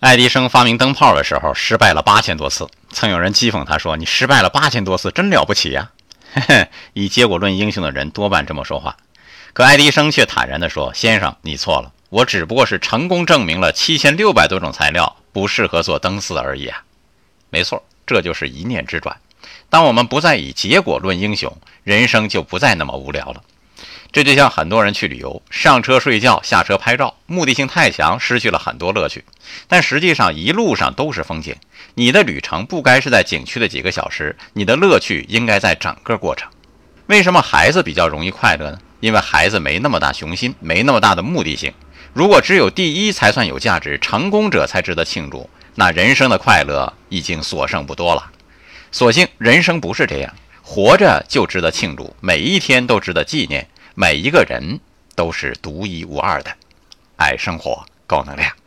爱迪生发明灯泡的时候失败了八千多次，曾有人讥讽他说：“你失败了八千多次，真了不起呀！”嘿嘿，以结果论英雄的人多半这么说话。可爱迪生却坦然地说：“先生，你错了，我只不过是成功证明了七千六百多种材料不适合做灯丝而已啊。”没错，这就是一念之转。当我们不再以结果论英雄，人生就不再那么无聊了。这就像很多人去旅游，上车睡觉，下车拍照，目的性太强，失去了很多乐趣。但实际上一路上都是风景。你的旅程不该是在景区的几个小时，你的乐趣应该在整个过程。为什么孩子比较容易快乐呢？因为孩子没那么大雄心，没那么大的目的性。如果只有第一才算有价值，成功者才值得庆祝，那人生的快乐已经所剩不多了。所幸人生不是这样，活着就值得庆祝，每一天都值得纪念。每一个人都是独一无二的，爱生活，高能量。